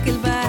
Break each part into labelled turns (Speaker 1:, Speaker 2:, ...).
Speaker 1: aquel bar.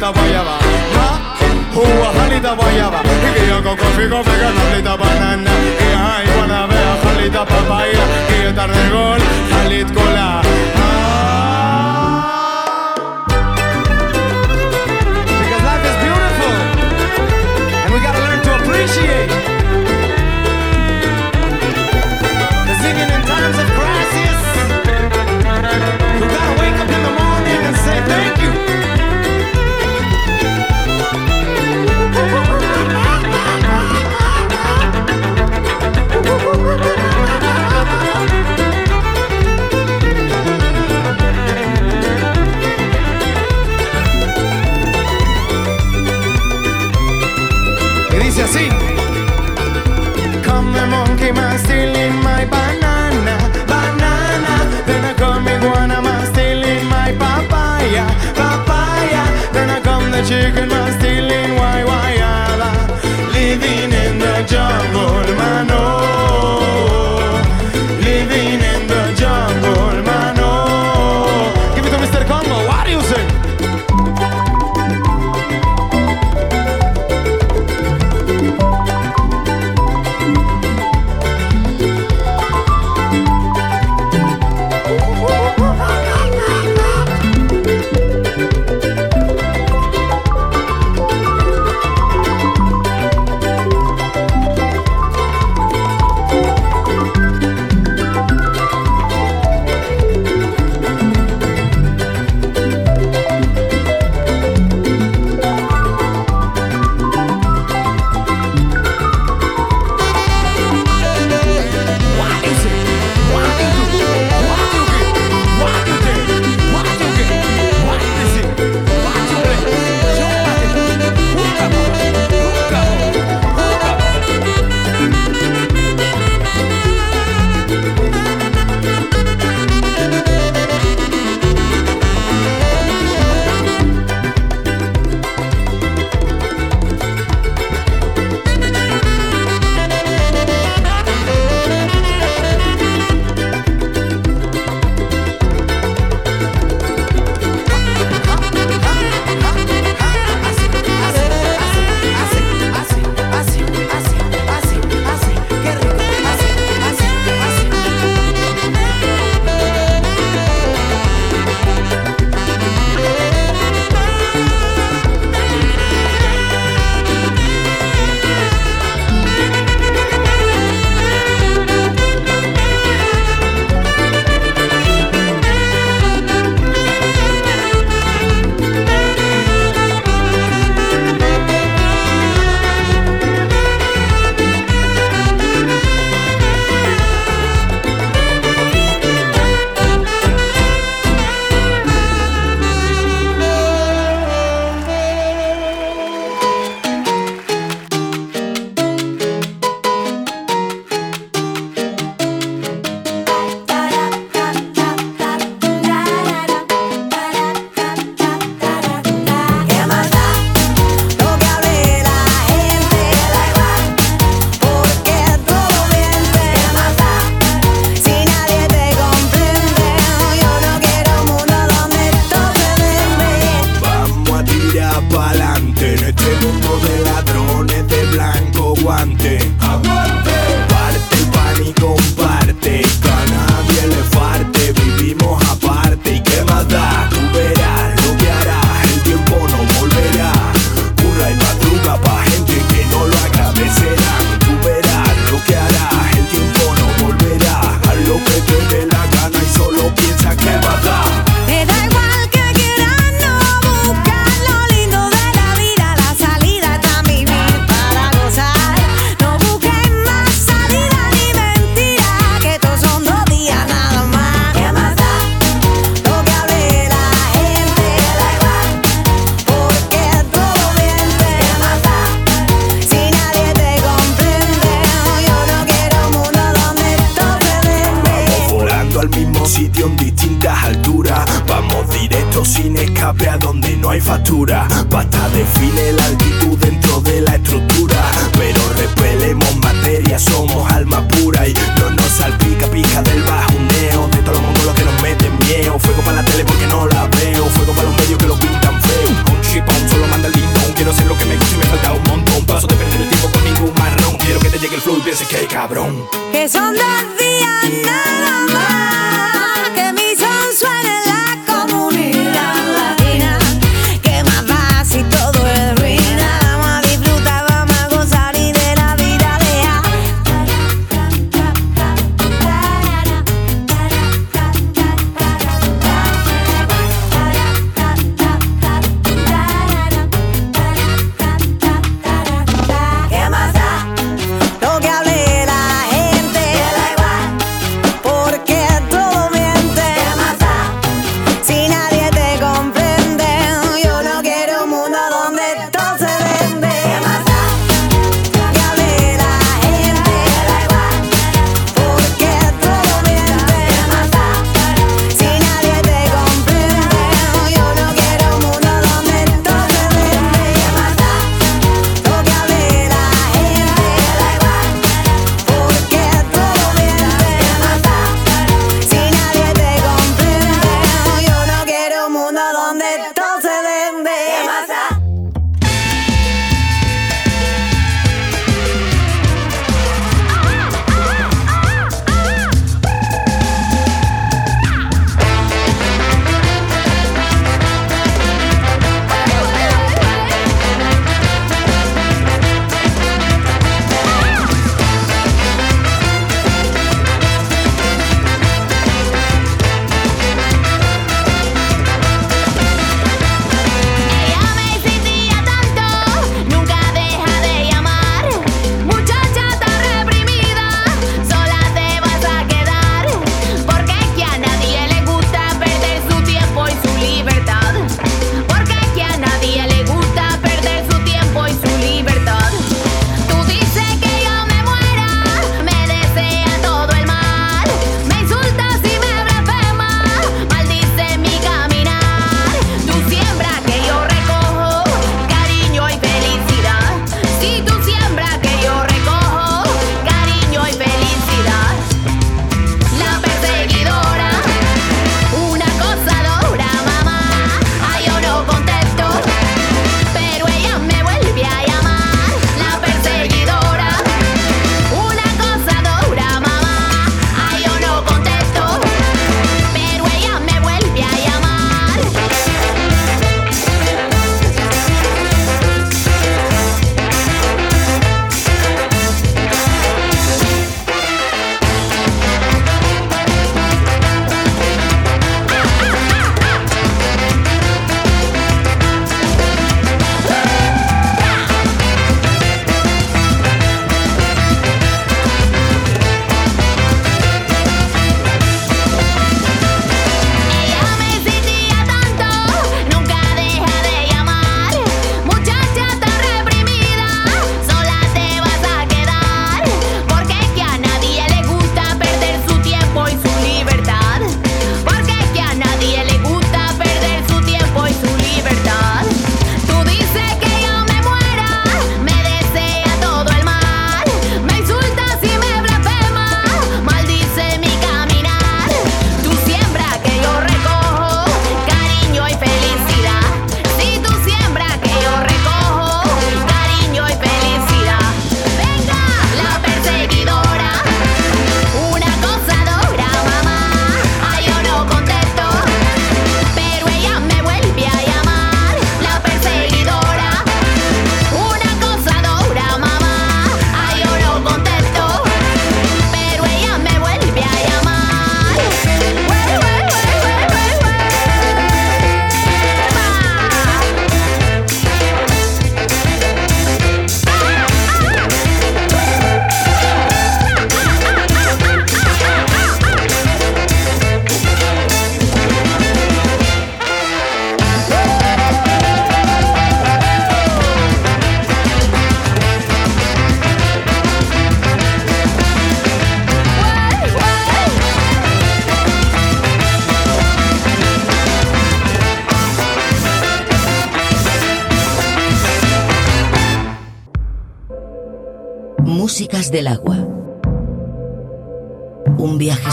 Speaker 1: da baiaba Ba, hua jali da
Speaker 2: baiaba Ikiako kofi kofi kanali da banana. Ia iguana bea jali da papaia Ietar de gol jalit kola Ah,
Speaker 1: así.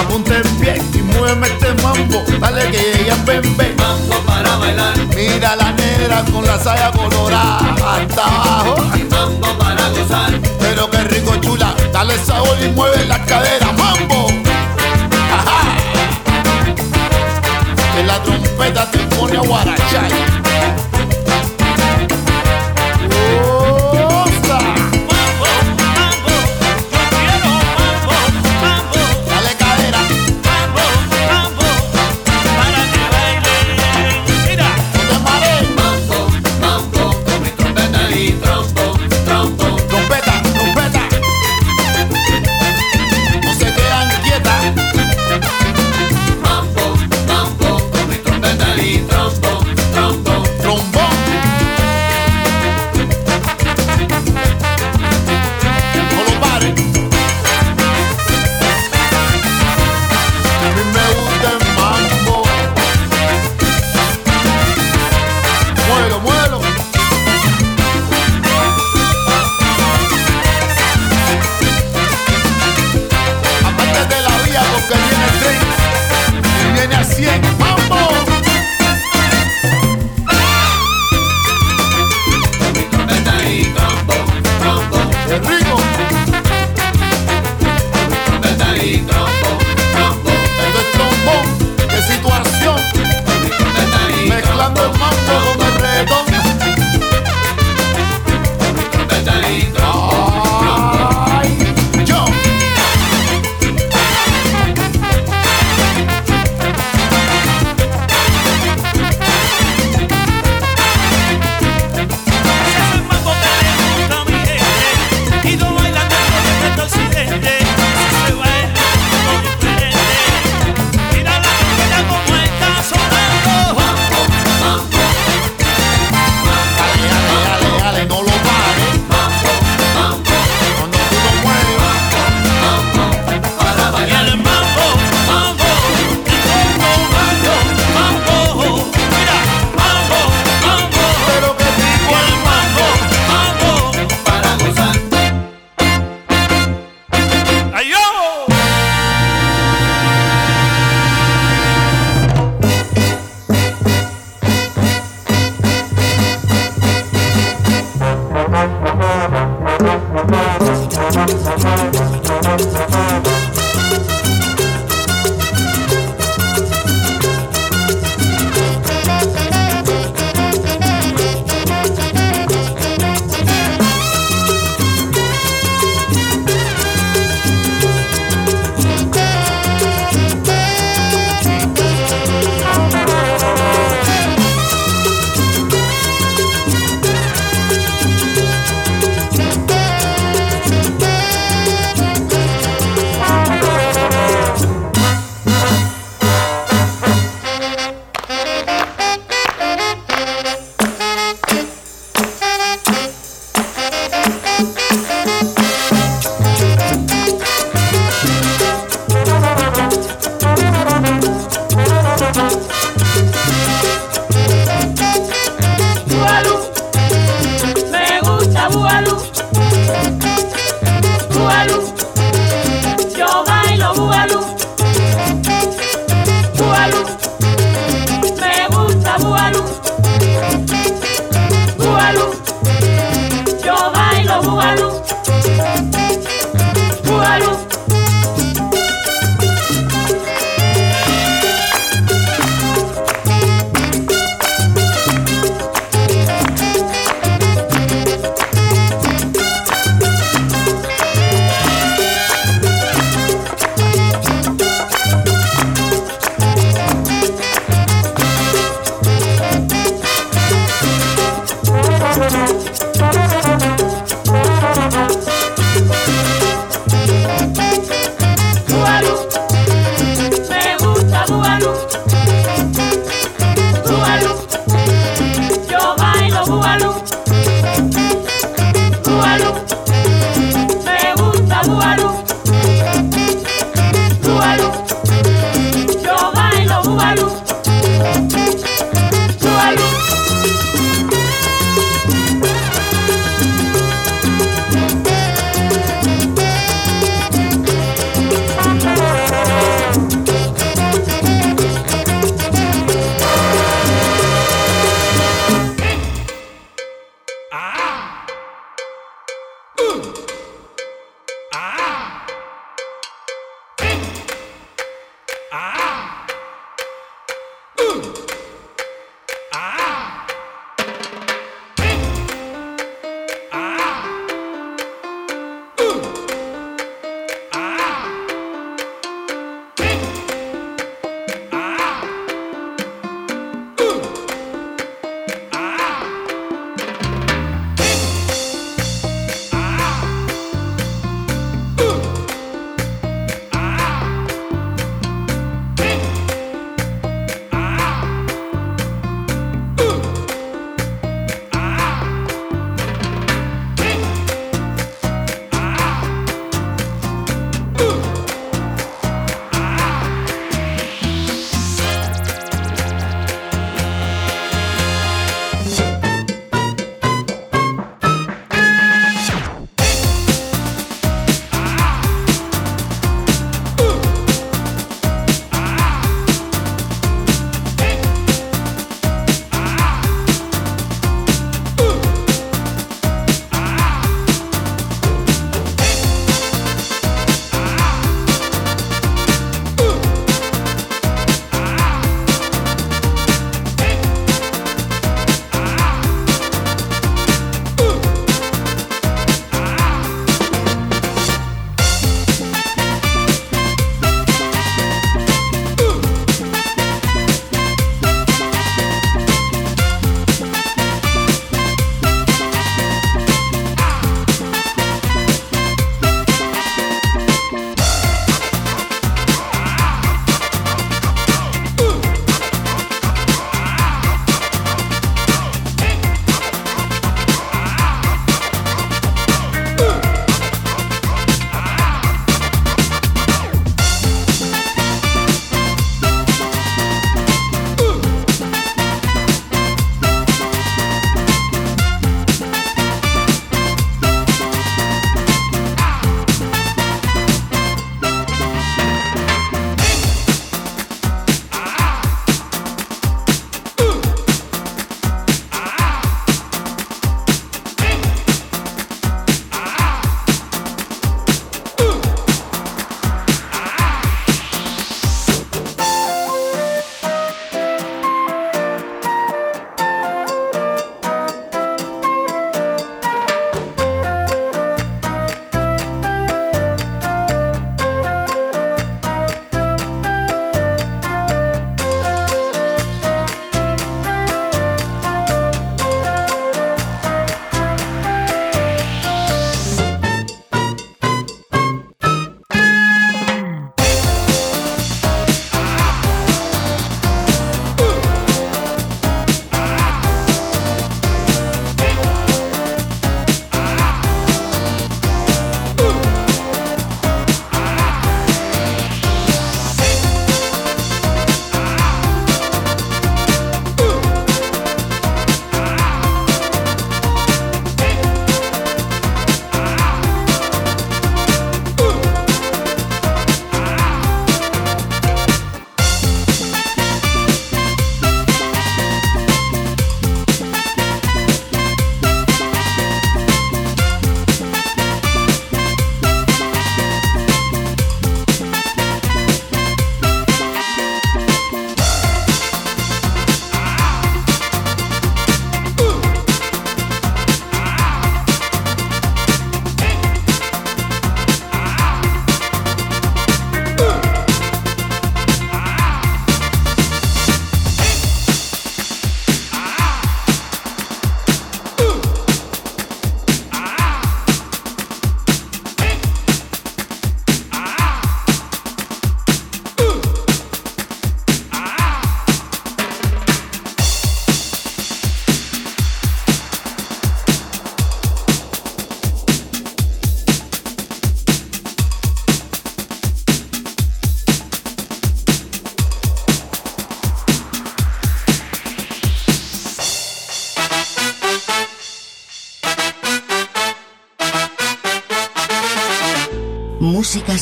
Speaker 3: Apunten bien y muéveme este mambo, dale que ella ven, ven. Mambo para bailar. Mira la negra con la saya colorada hasta abajo. Mambo para gozar. Pero qué rico chula, dale sabor y mueve la cadera, mambo. Ajá. Que la trompeta te pone a guarachar.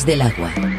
Speaker 4: Del agua.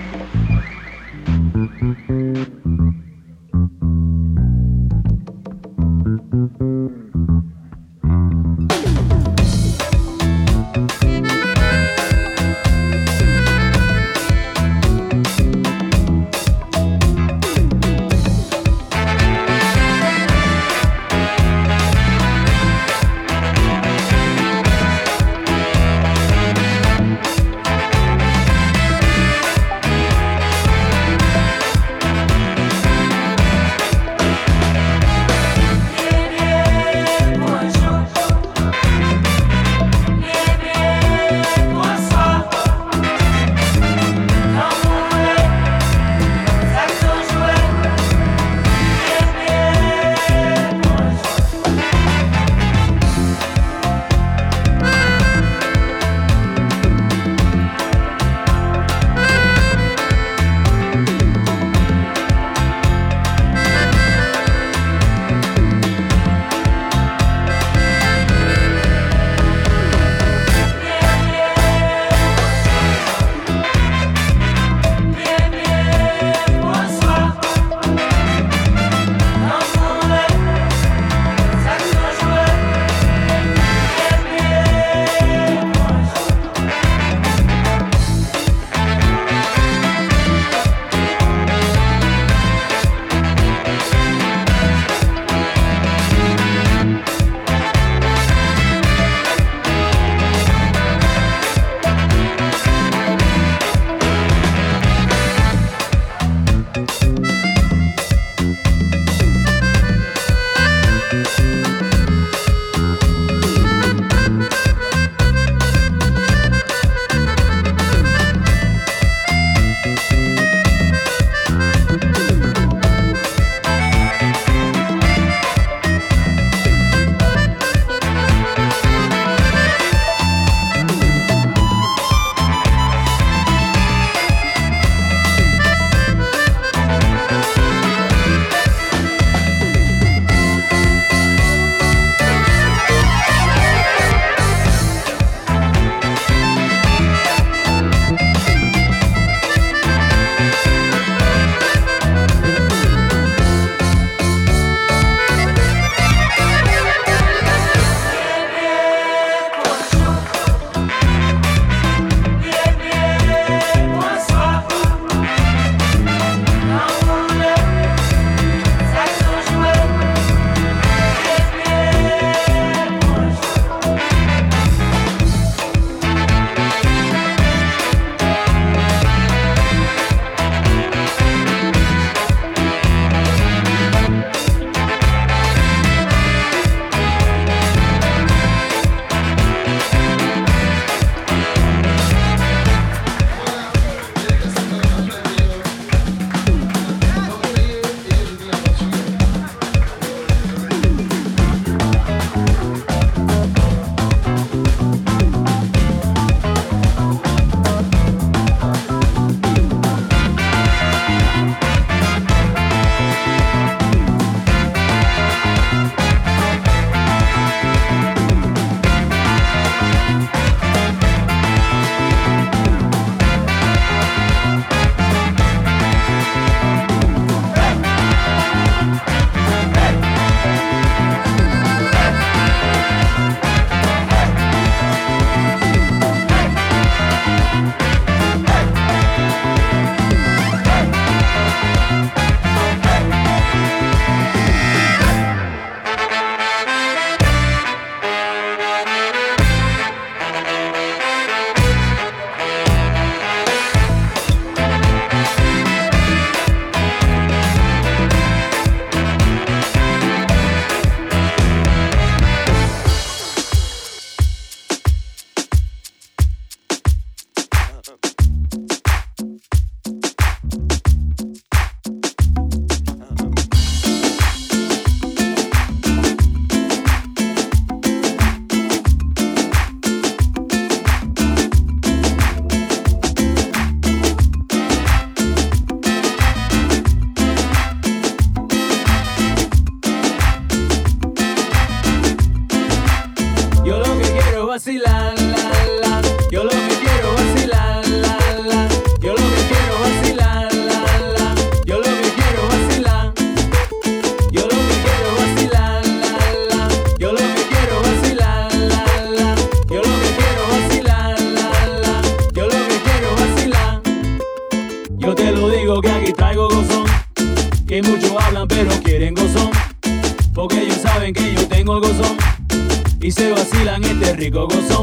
Speaker 5: Vacilan este rico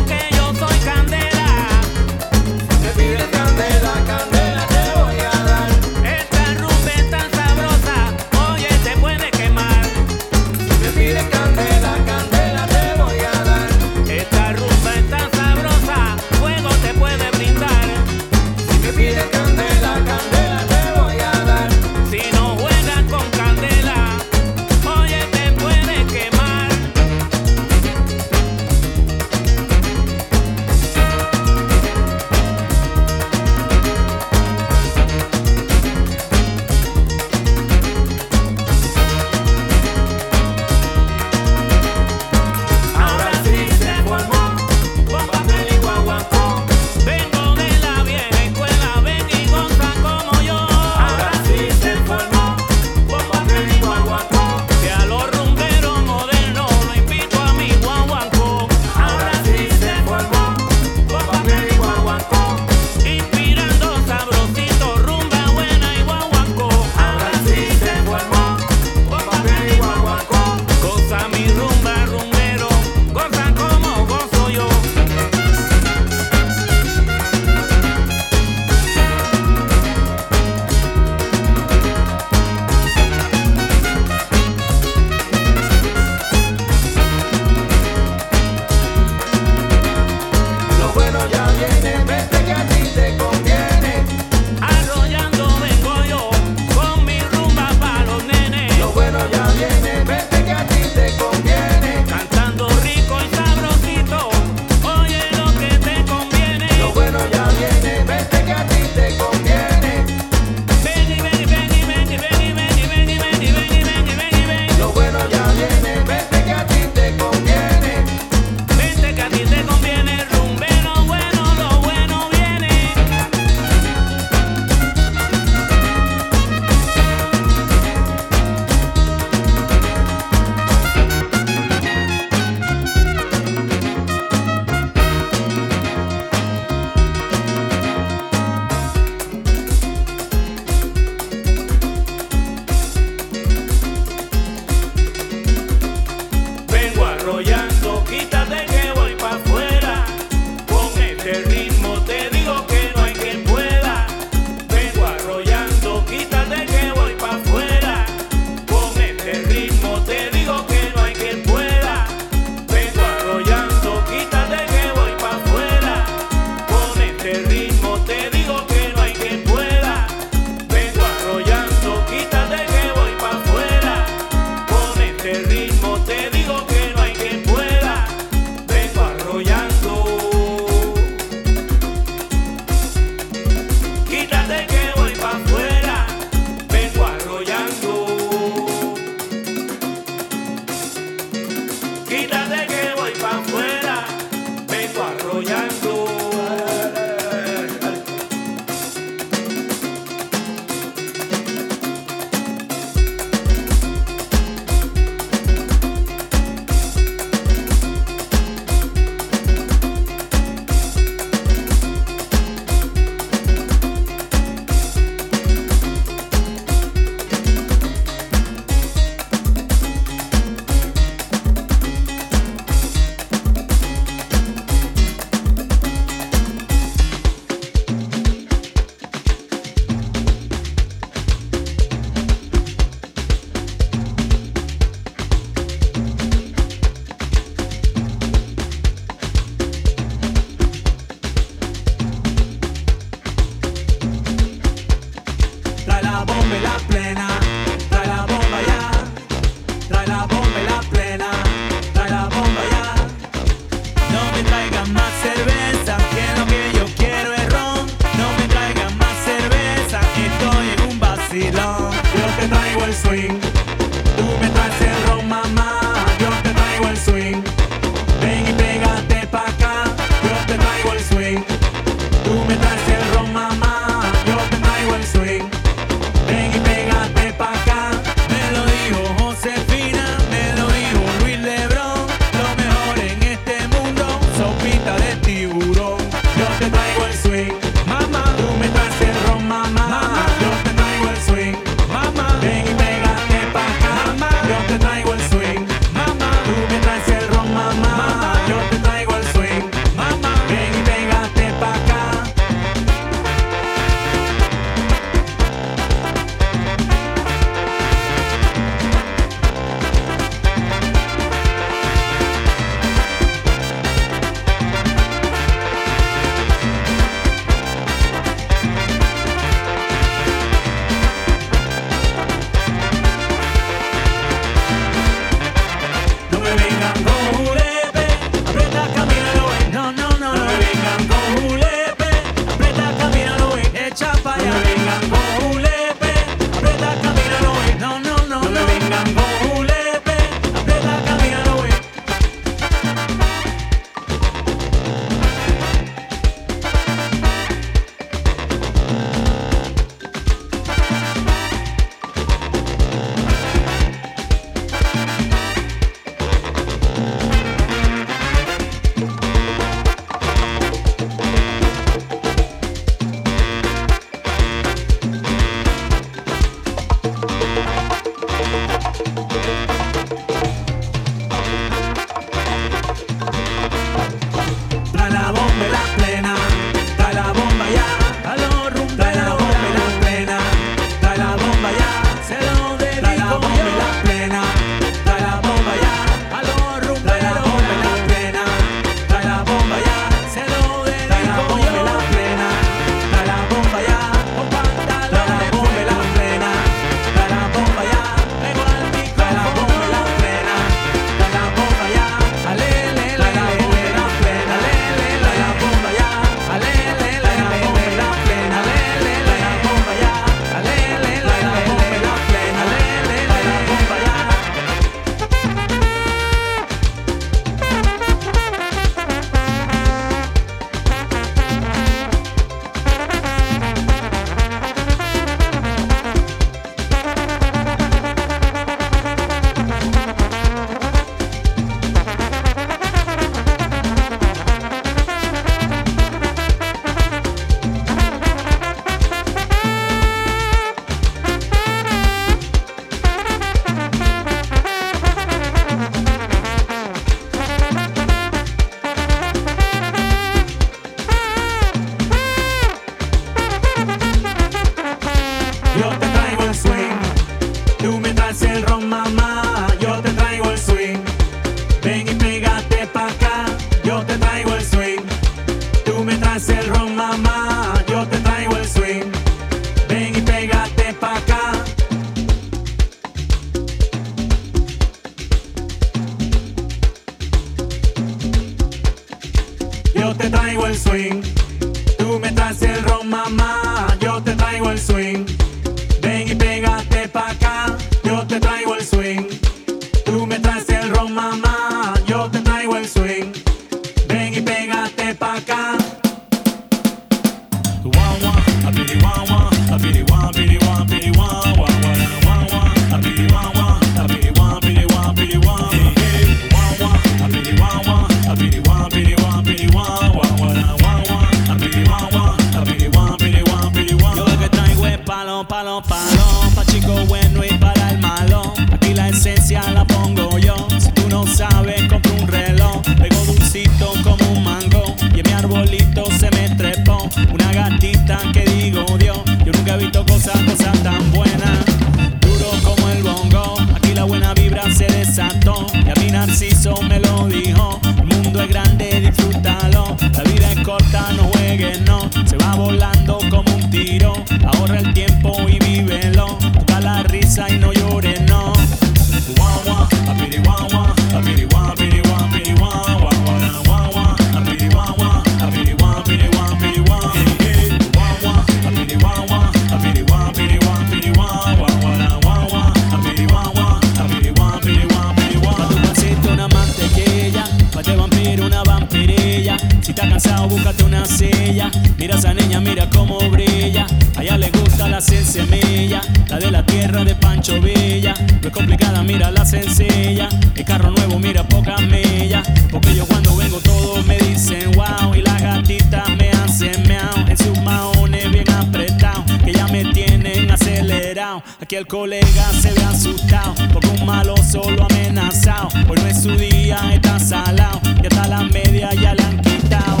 Speaker 5: Aquí el colega se ve asustado, porque un malo solo amenazado. Hoy no es su día, está salado, y hasta la media ya la han quitado.